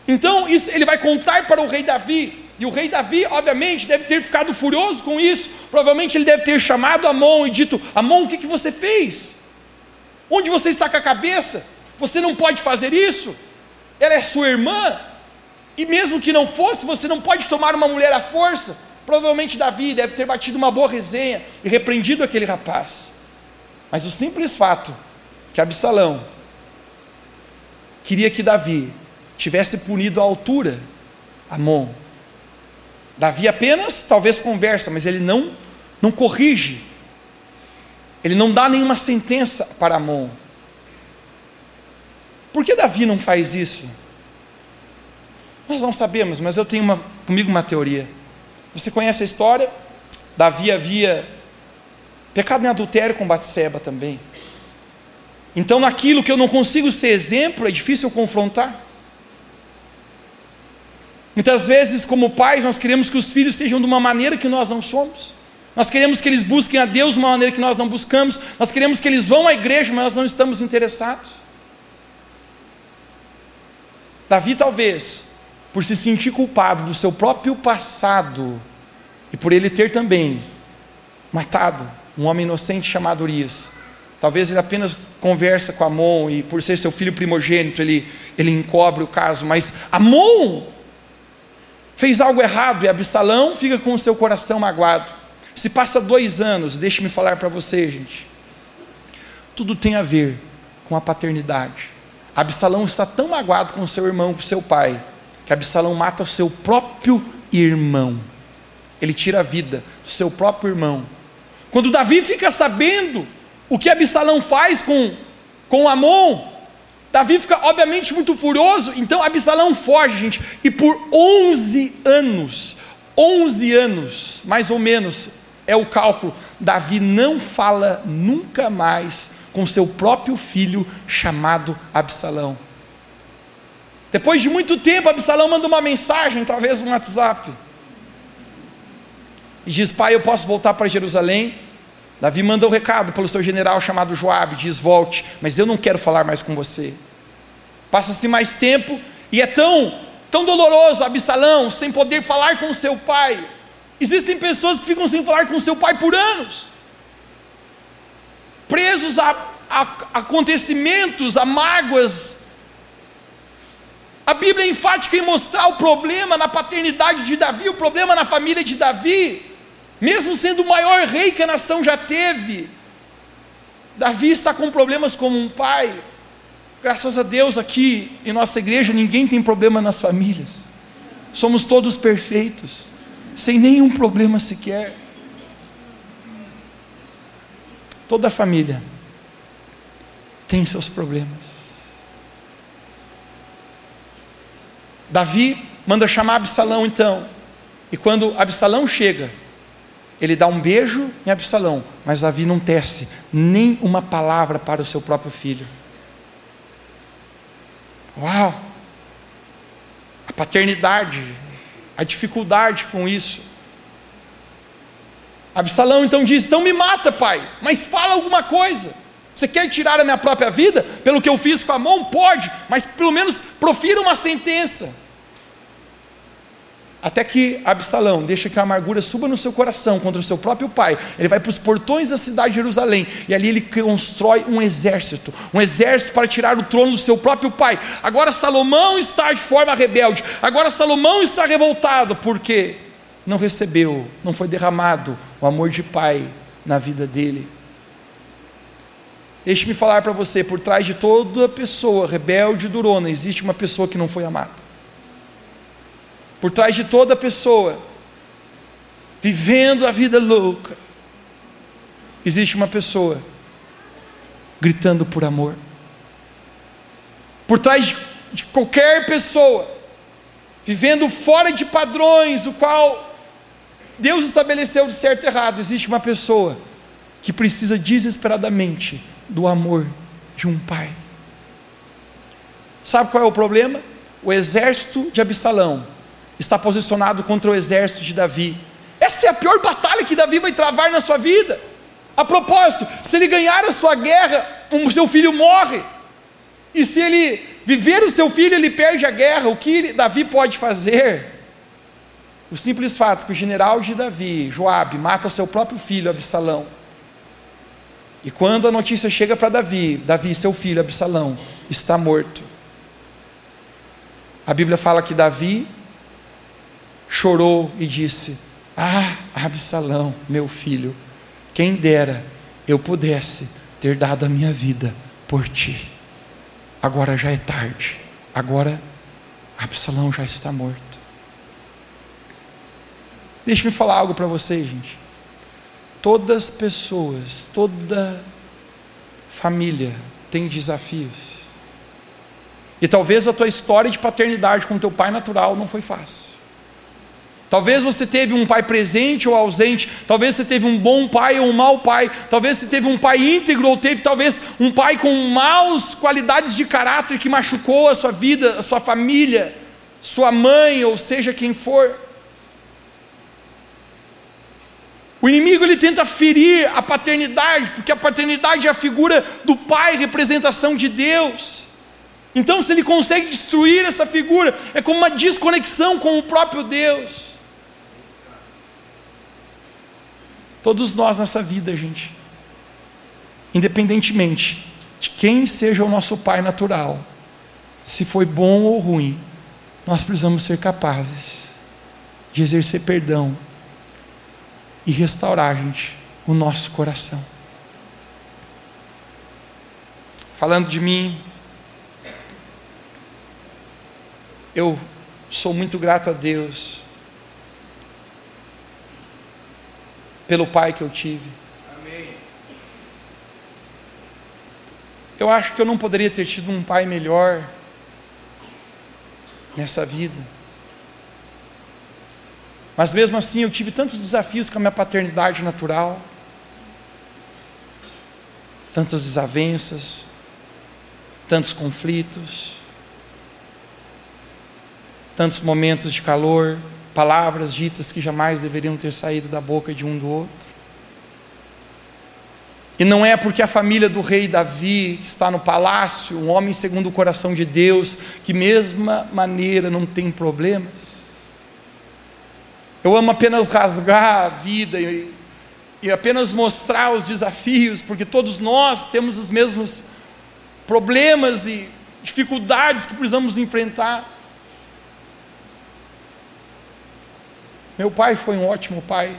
Então, isso, ele vai contar para o rei Davi. E o rei Davi, obviamente, deve ter ficado furioso com isso. Provavelmente ele deve ter chamado Amon e dito: Amon, o que, que você fez? Onde você está com a cabeça? Você não pode fazer isso? Ela é sua irmã. E mesmo que não fosse, você não pode tomar uma mulher à força. Provavelmente Davi deve ter batido uma boa resenha e repreendido aquele rapaz. Mas o simples fato que Absalão queria que Davi tivesse punido à altura Amon Davi apenas, talvez conversa, mas ele não, não corrige. Ele não dá nenhuma sentença para Amon. Por que Davi não faz isso? Nós não sabemos, mas eu tenho uma, comigo uma teoria. Você conhece a história? Davi havia pecado em adultério com Batseba também. Então, naquilo que eu não consigo ser exemplo, é difícil confrontar. Muitas vezes, como pais, nós queremos que os filhos sejam de uma maneira que nós não somos. Nós queremos que eles busquem a Deus de uma maneira que nós não buscamos. Nós queremos que eles vão à igreja, mas nós não estamos interessados. Davi, talvez, por se sentir culpado do seu próprio passado e por ele ter também matado um homem inocente chamado Urias, talvez ele apenas conversa com Amon e por ser seu filho primogênito ele, ele encobre o caso, mas Amon fez algo errado e Absalão fica com o seu coração magoado. Se passa dois anos, deixe-me falar para você, gente. Tudo tem a ver com a paternidade. Absalão está tão magoado com seu irmão, com seu pai, que Absalão mata o seu próprio irmão. Ele tira a vida do seu próprio irmão. Quando Davi fica sabendo o que Absalão faz com, com Amon, Davi fica, obviamente, muito furioso, então Absalão foge, gente, e por 11 anos, 11 anos, mais ou menos, é o cálculo, Davi não fala nunca mais com seu próprio filho chamado Absalão. Depois de muito tempo, Absalão manda uma mensagem, talvez um WhatsApp, e diz: Pai, eu posso voltar para Jerusalém? Davi manda um recado pelo seu general chamado Joabe, diz: "Volte, mas eu não quero falar mais com você". Passa-se mais tempo e é tão tão doloroso Absalão sem poder falar com seu pai. Existem pessoas que ficam sem falar com seu pai por anos, presos a, a acontecimentos, a mágoas. A Bíblia é enfática em mostrar o problema na paternidade de Davi, o problema na família de Davi mesmo sendo o maior rei que a nação já teve, Davi está com problemas como um pai. Graças a Deus, aqui em nossa igreja, ninguém tem problema nas famílias, somos todos perfeitos, sem nenhum problema sequer. Toda família tem seus problemas. Davi manda chamar Absalão então, e quando Absalão chega, ele dá um beijo em Absalão, mas Davi não tece nem uma palavra para o seu próprio filho. Uau! A paternidade, a dificuldade com isso. Absalão então diz: Então me mata, pai, mas fala alguma coisa. Você quer tirar a minha própria vida pelo que eu fiz com a mão? Pode, mas pelo menos profira uma sentença. Até que Absalão deixa que a amargura suba no seu coração contra o seu próprio pai. Ele vai para os portões da cidade de Jerusalém e ali ele constrói um exército, um exército para tirar o trono do seu próprio pai. Agora Salomão está de forma rebelde. Agora Salomão está revoltado porque não recebeu, não foi derramado o amor de pai na vida dele. Deixe-me falar para você, por trás de toda pessoa rebelde e durona, existe uma pessoa que não foi amada. Por trás de toda pessoa vivendo a vida louca, existe uma pessoa gritando por amor. Por trás de, qualquer pessoa vivendo fora de padrões, o qual Deus estabeleceu de certo e errado, existe uma pessoa que precisa desesperadamente do amor de um pai. Sabe qual é o problema? O exército de Absalão está posicionado contra o exército de Davi. Essa é a pior batalha que Davi vai travar na sua vida. A propósito, se ele ganhar a sua guerra, o seu filho morre. E se ele viver o seu filho, ele perde a guerra. O que Davi pode fazer? O simples fato que o general de Davi, Joabe, mata seu próprio filho, Absalão. E quando a notícia chega para Davi, Davi, seu filho, Absalão, está morto. A Bíblia fala que Davi chorou e disse: Ah, Absalão, meu filho, quem dera eu pudesse ter dado a minha vida por ti. Agora já é tarde, agora Absalão já está morto. Deixe-me falar algo para vocês, gente. Todas as pessoas, toda família tem desafios. E talvez a tua história de paternidade com teu pai natural não foi fácil. Talvez você teve um pai presente ou ausente, talvez você teve um bom pai ou um mau pai, talvez você teve um pai íntegro ou teve talvez um pai com maus qualidades de caráter que machucou a sua vida, a sua família, sua mãe ou seja quem for. O inimigo ele tenta ferir a paternidade, porque a paternidade é a figura do pai, representação de Deus. Então, se ele consegue destruir essa figura, é como uma desconexão com o próprio Deus. Todos nós nessa vida, gente, independentemente de quem seja o nosso pai natural, se foi bom ou ruim, nós precisamos ser capazes de exercer perdão e restaurar, gente, o nosso coração. Falando de mim, eu sou muito grato a Deus pelo pai que eu tive. Eu acho que eu não poderia ter tido um pai melhor nessa vida. Mas mesmo assim eu tive tantos desafios com a minha paternidade natural, tantas desavenças, tantos conflitos, tantos momentos de calor, palavras ditas que jamais deveriam ter saído da boca de um do outro. E não é porque a família do rei Davi, que está no palácio, um homem segundo o coração de Deus, que mesma maneira não tem problemas. Eu amo apenas rasgar a vida e, e apenas mostrar os desafios, porque todos nós temos os mesmos problemas e dificuldades que precisamos enfrentar. Meu pai foi um ótimo pai.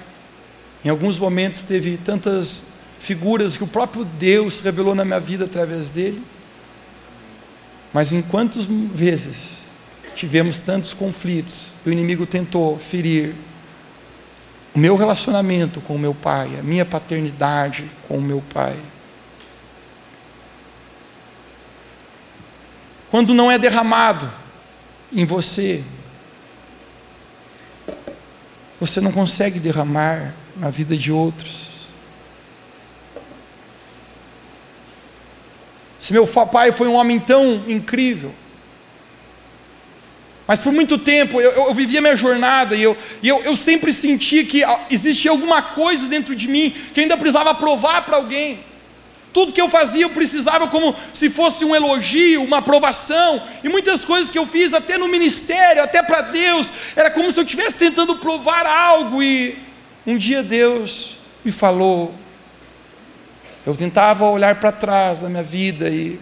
Em alguns momentos teve tantas figuras que o próprio Deus revelou na minha vida através dele. Mas em quantas vezes tivemos tantos conflitos, o inimigo tentou ferir o meu relacionamento com o meu pai, a minha paternidade com o meu pai. Quando não é derramado em você, você não consegue derramar na vida de outros. Se meu pai foi um homem tão incrível, mas por muito tempo eu, eu, eu vivia minha jornada e, eu, e eu, eu sempre sentia que existia alguma coisa dentro de mim que ainda precisava provar para alguém. Tudo que eu fazia eu precisava como se fosse um elogio, uma aprovação, e muitas coisas que eu fiz, até no ministério, até para Deus, era como se eu estivesse tentando provar algo, e um dia Deus me falou, eu tentava olhar para trás da minha vida e,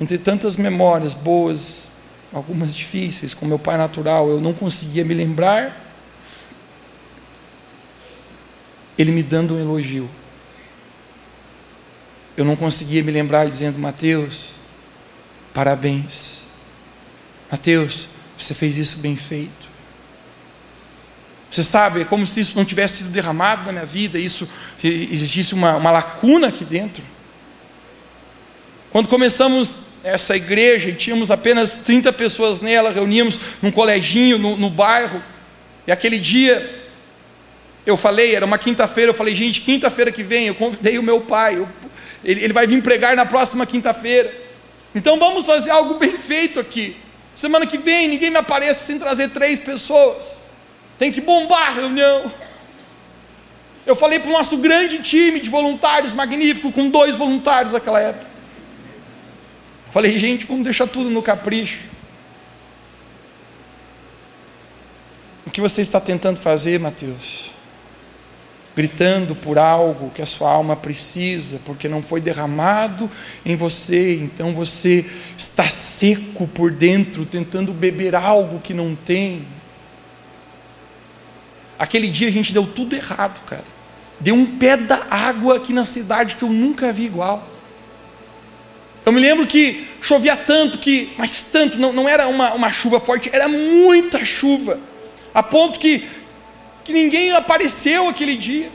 entre tantas memórias boas, algumas difíceis, com meu pai natural, eu não conseguia me lembrar. Ele me dando um elogio eu não conseguia me lembrar dizendo: Mateus, parabéns. Mateus, você fez isso bem feito. Você sabe, é como se isso não tivesse sido derramado na minha vida, isso existisse uma, uma lacuna aqui dentro. Quando começamos essa igreja e tínhamos apenas 30 pessoas nela, reuníamos num coleginho no, no bairro, e aquele dia eu falei, era uma quinta-feira, eu falei, gente, quinta-feira que vem, eu convidei o meu pai, eu, ele, ele vai vir pregar na próxima quinta-feira. Então vamos fazer algo bem feito aqui. Semana que vem, ninguém me apareça sem trazer três pessoas. Tem que bombar a reunião. Eu falei para o nosso grande time de voluntários, magnífico, com dois voluntários naquela época. Falei, gente, vamos deixar tudo no capricho. O que você está tentando fazer, Mateus? Gritando por algo que a sua alma precisa, porque não foi derramado em você, então você está seco por dentro, tentando beber algo que não tem. Aquele dia a gente deu tudo errado, cara. Deu um pé da água aqui na cidade que eu nunca vi igual. Eu me lembro que chovia tanto que, mas tanto, não, não era uma, uma chuva forte, era muita chuva. A ponto que que ninguém apareceu aquele dia.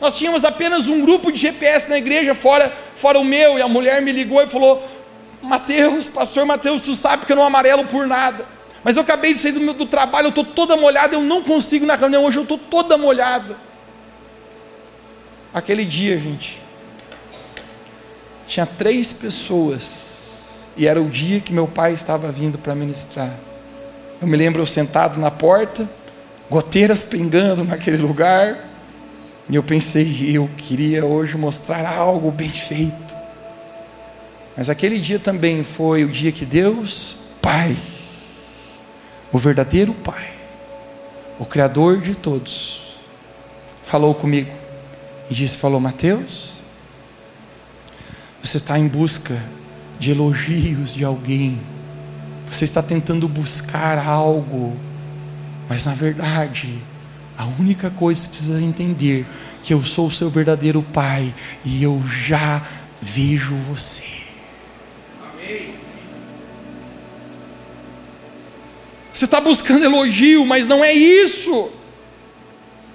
Nós tínhamos apenas um grupo de GPS na igreja, fora, fora o meu, e a mulher me ligou e falou: Mateus, pastor Mateus, tu sabe que eu não amarelo por nada. Mas eu acabei de sair do, meu, do trabalho, eu estou toda molhada, eu não consigo na reunião hoje, eu estou toda molhada. Aquele dia, gente, tinha três pessoas, e era o dia que meu pai estava vindo para ministrar. Eu me lembro eu sentado na porta, goteiras pingando naquele lugar. E eu pensei, eu queria hoje mostrar algo bem feito. Mas aquele dia também foi o dia que Deus, Pai, o verdadeiro Pai, o Criador de todos, falou comigo e disse: Falou, Mateus, você está em busca de elogios de alguém, você está tentando buscar algo mas na verdade, a única coisa que precisa entender que eu sou o seu verdadeiro pai e eu já vejo você. Você está buscando elogio, mas não é isso.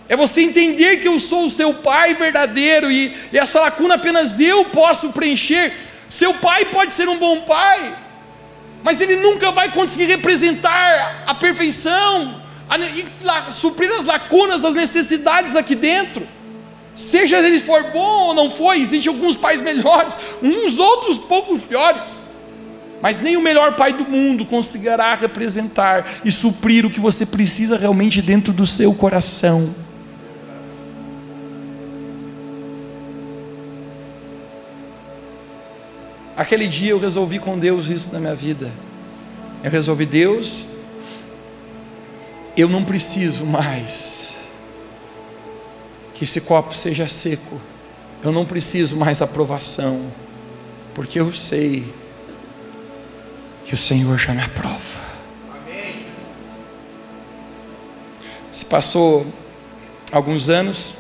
É você entender que eu sou o seu pai verdadeiro e, e essa lacuna apenas eu posso preencher. Seu pai pode ser um bom pai, mas ele nunca vai conseguir representar a perfeição, a, suprir as lacunas, as necessidades aqui dentro. Seja ele for bom ou não foi, existem alguns pais melhores, uns outros pouco piores. Mas nem o melhor pai do mundo conseguirá representar e suprir o que você precisa realmente dentro do seu coração. Aquele dia eu resolvi com Deus isso na minha vida. Eu resolvi, Deus, eu não preciso mais que esse copo seja seco. Eu não preciso mais aprovação, porque eu sei que o Senhor já me aprova. Amém. Se passou alguns anos,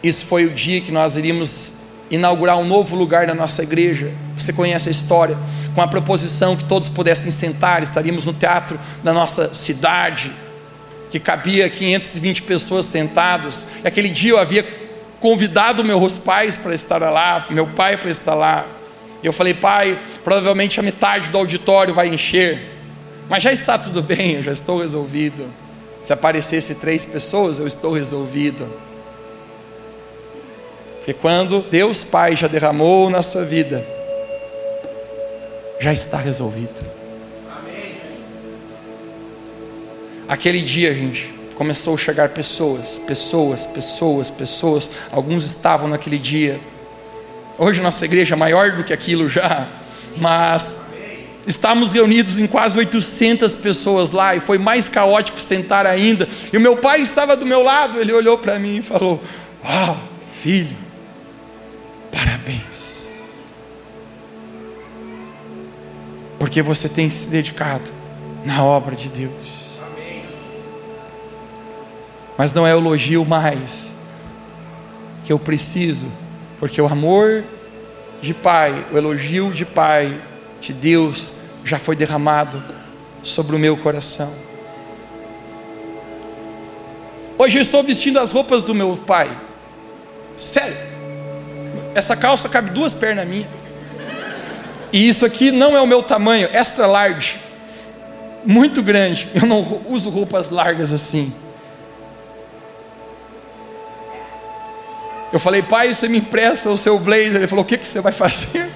isso foi o dia que nós iríamos inaugurar um novo lugar na nossa igreja. Você conhece a história, com a proposição que todos pudessem sentar, estaríamos no teatro da nossa cidade, que cabia 520 pessoas sentados. E aquele dia eu havia convidado meus pais para estar lá, meu pai para estar lá. Eu falei, pai, provavelmente a metade do auditório vai encher, mas já está tudo bem, eu já estou resolvido. Se aparecesse três pessoas, eu estou resolvido. Porque quando Deus Pai já derramou na sua vida, já está resolvido. Amém. Aquele dia, gente, começou a chegar pessoas, pessoas, pessoas, pessoas. Alguns estavam naquele dia Hoje nossa igreja é maior do que aquilo já, mas estávamos reunidos em quase 800 pessoas lá e foi mais caótico sentar ainda. E o meu pai estava do meu lado, ele olhou para mim e falou: Uau, filho, parabéns. Porque você tem se dedicado na obra de Deus. Mas não é elogio mais que eu preciso porque o amor de pai, o elogio de pai, de Deus, já foi derramado sobre o meu coração. Hoje eu estou vestindo as roupas do meu pai. Sério. Essa calça cabe duas pernas minhas. E isso aqui não é o meu tamanho, extra large. Muito grande. Eu não uso roupas largas assim. Eu falei, pai, você me empresta o seu blazer? Ele falou, o que, que você vai fazer?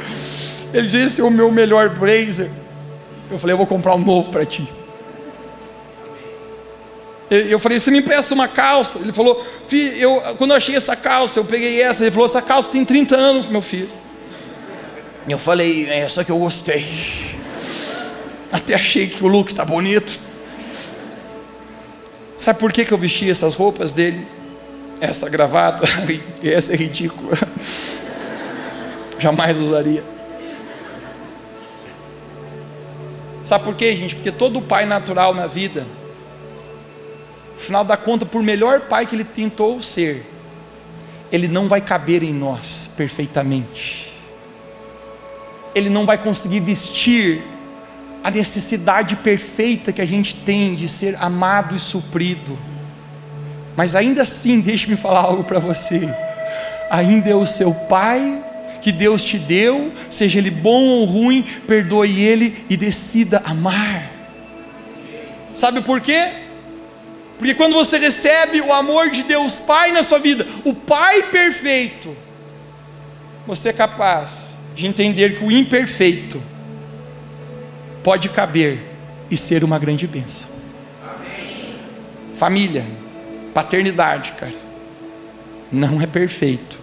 Ele disse, o meu melhor blazer. Eu falei, eu vou comprar um novo para ti. Eu falei, você me empresta uma calça? Ele falou, filho, eu, quando eu achei essa calça, eu peguei essa. Ele falou, essa calça tem 30 anos, meu filho. Eu falei, é essa que eu gostei. Até achei que o look tá bonito. Sabe por que, que eu vesti essas roupas dele? essa gravata, essa é ridícula. Jamais usaria. Sabe por quê, gente? Porque todo pai natural na vida, final da conta, por melhor pai que ele tentou ser, ele não vai caber em nós perfeitamente. Ele não vai conseguir vestir a necessidade perfeita que a gente tem de ser amado e suprido. Mas ainda assim, deixe-me falar algo para você. Ainda é o seu pai que Deus te deu, seja ele bom ou ruim, perdoe ele e decida amar. Sabe por quê? Porque quando você recebe o amor de Deus Pai na sua vida, o Pai perfeito, você é capaz de entender que o imperfeito pode caber e ser uma grande bênção. Amém. Família, Paternidade, cara, não é perfeito,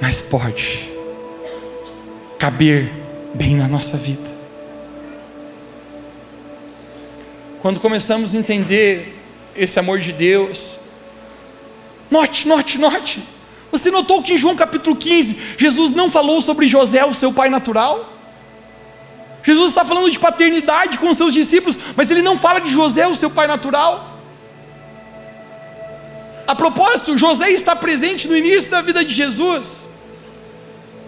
mas pode caber bem na nossa vida. Quando começamos a entender esse amor de Deus, note, note, note. Você notou que em João capítulo 15, Jesus não falou sobre José, o seu pai natural? Jesus está falando de paternidade com os seus discípulos, mas ele não fala de José, o seu pai natural. A propósito, José está presente no início da vida de Jesus.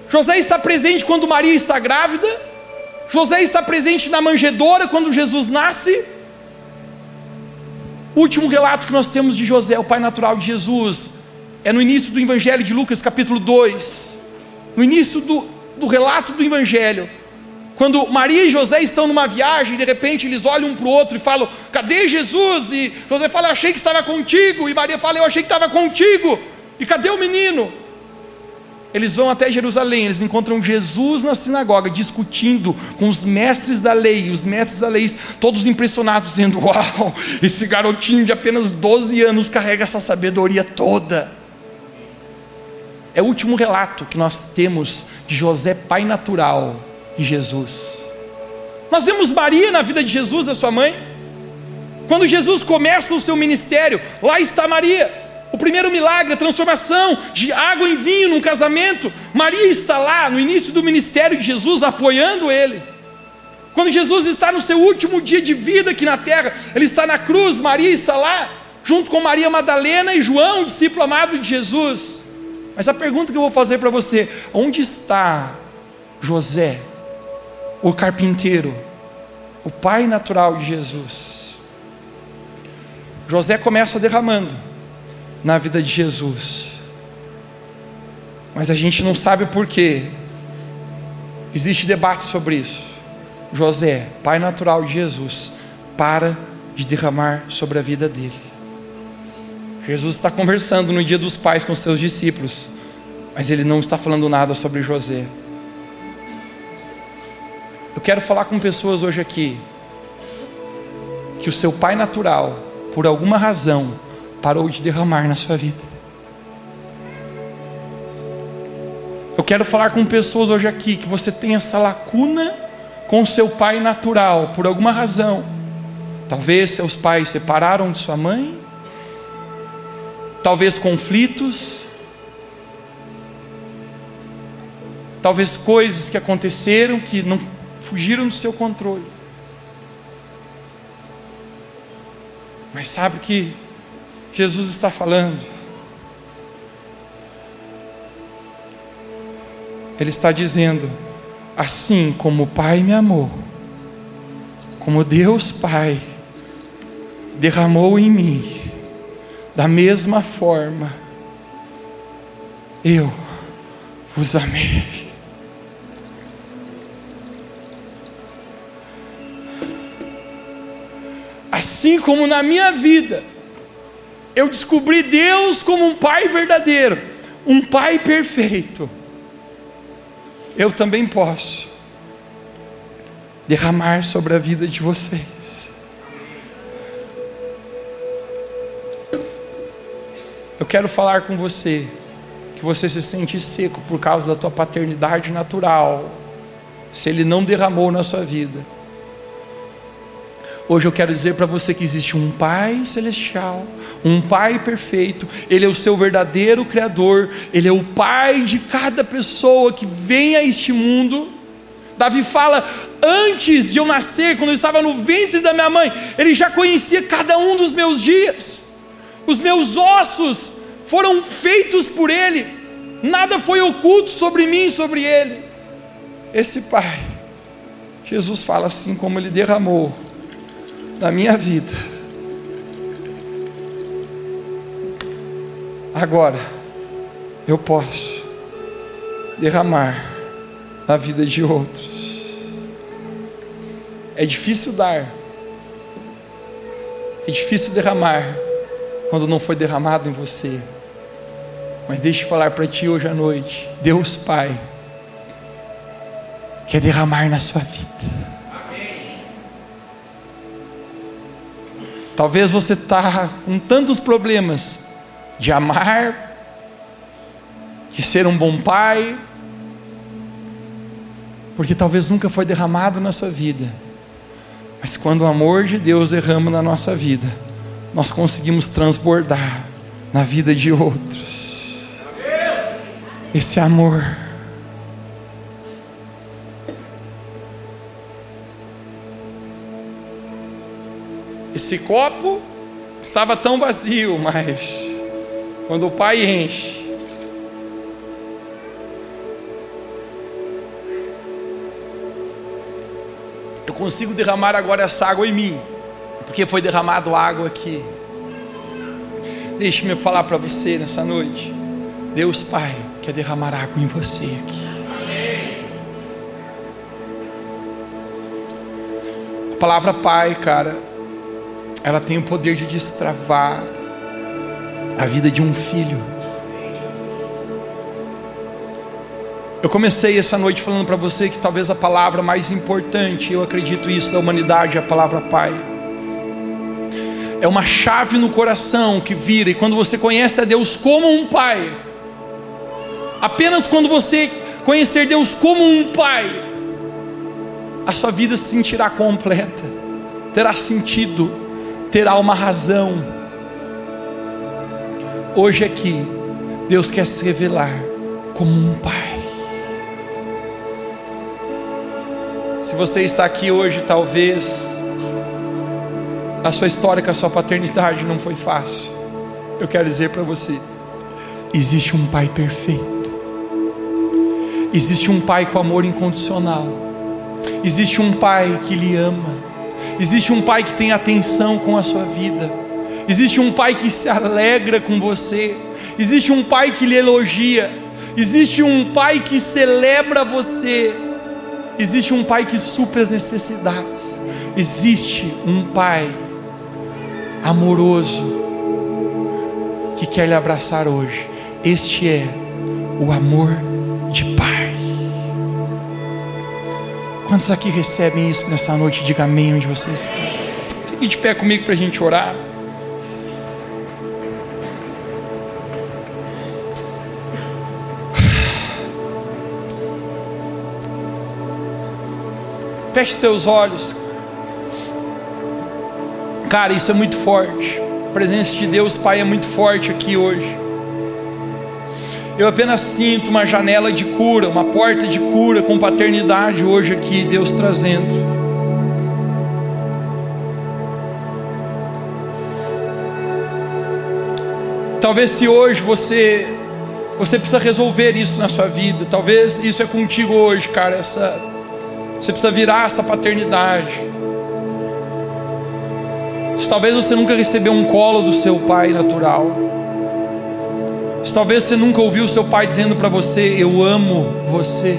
José está presente quando Maria está grávida. José está presente na manjedoura quando Jesus nasce. O último relato que nós temos de José, o pai natural de Jesus, é no início do Evangelho de Lucas, capítulo 2. No início do, do relato do Evangelho. Quando Maria e José estão numa viagem, de repente eles olham um para o outro e falam: Cadê Jesus? E José fala: Eu achei que estava contigo. E Maria fala: Eu achei que estava contigo. E cadê o menino? Eles vão até Jerusalém, eles encontram Jesus na sinagoga, discutindo com os mestres da lei, os mestres da lei, todos impressionados, dizendo: Uau, esse garotinho de apenas 12 anos carrega essa sabedoria toda. É o último relato que nós temos de José, pai natural de Jesus. Nós vemos Maria na vida de Jesus, a sua mãe. Quando Jesus começa o seu ministério, lá está Maria. O primeiro milagre, a transformação de água em vinho num casamento. Maria está lá no início do ministério de Jesus, apoiando ele. Quando Jesus está no seu último dia de vida aqui na terra, ele está na cruz, Maria está lá, junto com Maria Madalena e João, discípulo amado de Jesus. Mas a pergunta que eu vou fazer para você: onde está José, o carpinteiro, o pai natural de Jesus? José começa derramando na vida de Jesus. Mas a gente não sabe por quê. Existe debate sobre isso. José, pai natural de Jesus, para de derramar sobre a vida dele. Jesus está conversando no dia dos pais com seus discípulos, mas ele não está falando nada sobre José. Eu quero falar com pessoas hoje aqui que o seu pai natural por alguma razão, parou de derramar na sua vida. Eu quero falar com pessoas hoje aqui que você tem essa lacuna com seu pai natural, por alguma razão. Talvez seus pais separaram de sua mãe, talvez conflitos, talvez coisas que aconteceram que não fugiram do seu controle. Mas sabe o que Jesus está falando? Ele está dizendo: assim como o Pai me amou, como Deus Pai derramou em mim, da mesma forma, eu vos amei. Assim como na minha vida, eu descobri Deus como um Pai verdadeiro, um Pai perfeito, eu também posso derramar sobre a vida de vocês. Eu quero falar com você que você se sente seco por causa da tua paternidade natural, se Ele não derramou na sua vida. Hoje eu quero dizer para você que existe um Pai celestial, um Pai perfeito, Ele é o seu verdadeiro Criador, Ele é o Pai de cada pessoa que vem a este mundo. Davi fala: antes de eu nascer, quando eu estava no ventre da minha mãe, Ele já conhecia cada um dos meus dias, os meus ossos foram feitos por Ele, nada foi oculto sobre mim e sobre Ele. Esse Pai, Jesus fala assim como Ele derramou da minha vida. Agora, eu posso derramar na vida de outros. É difícil dar, é difícil derramar quando não foi derramado em você. Mas deixe eu falar para ti hoje à noite: Deus Pai quer derramar na sua vida. Talvez você está com tantos problemas de amar, de ser um bom pai, porque talvez nunca foi derramado na sua vida. Mas quando o amor de Deus derrama na nossa vida, nós conseguimos transbordar na vida de outros. Esse amor. Esse copo estava tão vazio, mas quando o Pai enche, eu consigo derramar agora essa água em mim, porque foi derramado água aqui. Deixe-me falar para você nessa noite. Deus Pai quer derramar água em você aqui. A palavra Pai, cara, ela tem o poder de destravar a vida de um filho. Eu comecei essa noite falando para você que talvez a palavra mais importante, eu acredito isso, da humanidade é a palavra Pai. É uma chave no coração que vira, e quando você conhece a Deus como um Pai, Apenas quando você conhecer Deus como um Pai, a sua vida se sentirá completa, terá sentido, terá uma razão. Hoje aqui, Deus quer se revelar como um Pai. Se você está aqui hoje, talvez a sua história com a sua paternidade não foi fácil. Eu quero dizer para você: existe um Pai perfeito, existe um Pai com amor incondicional, existe um Pai que lhe ama, existe um Pai que tem atenção com a sua vida, existe um Pai que se alegra com você, existe um Pai que lhe elogia, existe um Pai que celebra você, existe um Pai que supre as necessidades, existe um Pai amoroso que quer lhe abraçar hoje. Este é o amor de Pai. Quantos aqui recebem isso nessa noite? Diga amém onde você está. Fique de pé comigo para a gente orar. Feche seus olhos. Cara, isso é muito forte. A presença de Deus Pai é muito forte aqui hoje. Eu apenas sinto uma janela de cura, uma porta de cura com paternidade hoje aqui, Deus trazendo. Talvez se hoje você você precisa resolver isso na sua vida, talvez isso é contigo hoje, cara, essa você precisa virar essa paternidade. Se talvez você nunca recebeu um colo do seu pai natural. Se talvez você nunca ouviu seu pai dizendo para você: Eu amo você.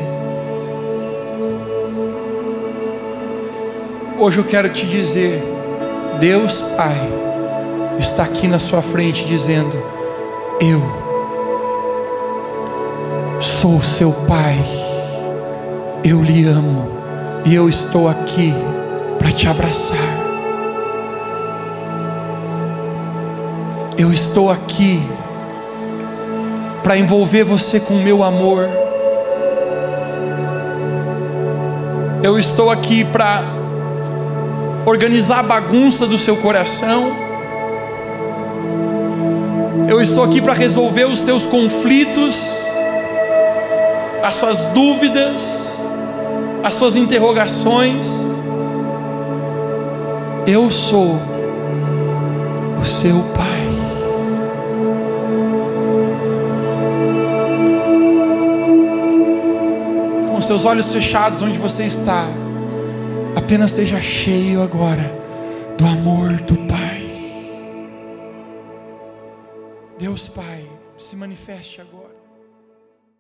Hoje eu quero te dizer: Deus Pai está aqui na sua frente dizendo: Eu sou seu Pai, eu lhe amo e eu estou aqui para te abraçar. Eu estou aqui para envolver você com o meu amor. Eu estou aqui para organizar a bagunça do seu coração. Eu estou aqui para resolver os seus conflitos, as suas dúvidas, as suas interrogações. Eu sou o seu Pai. Seus olhos fechados onde você está, apenas seja cheio agora do amor do Pai. Deus Pai, se manifeste agora.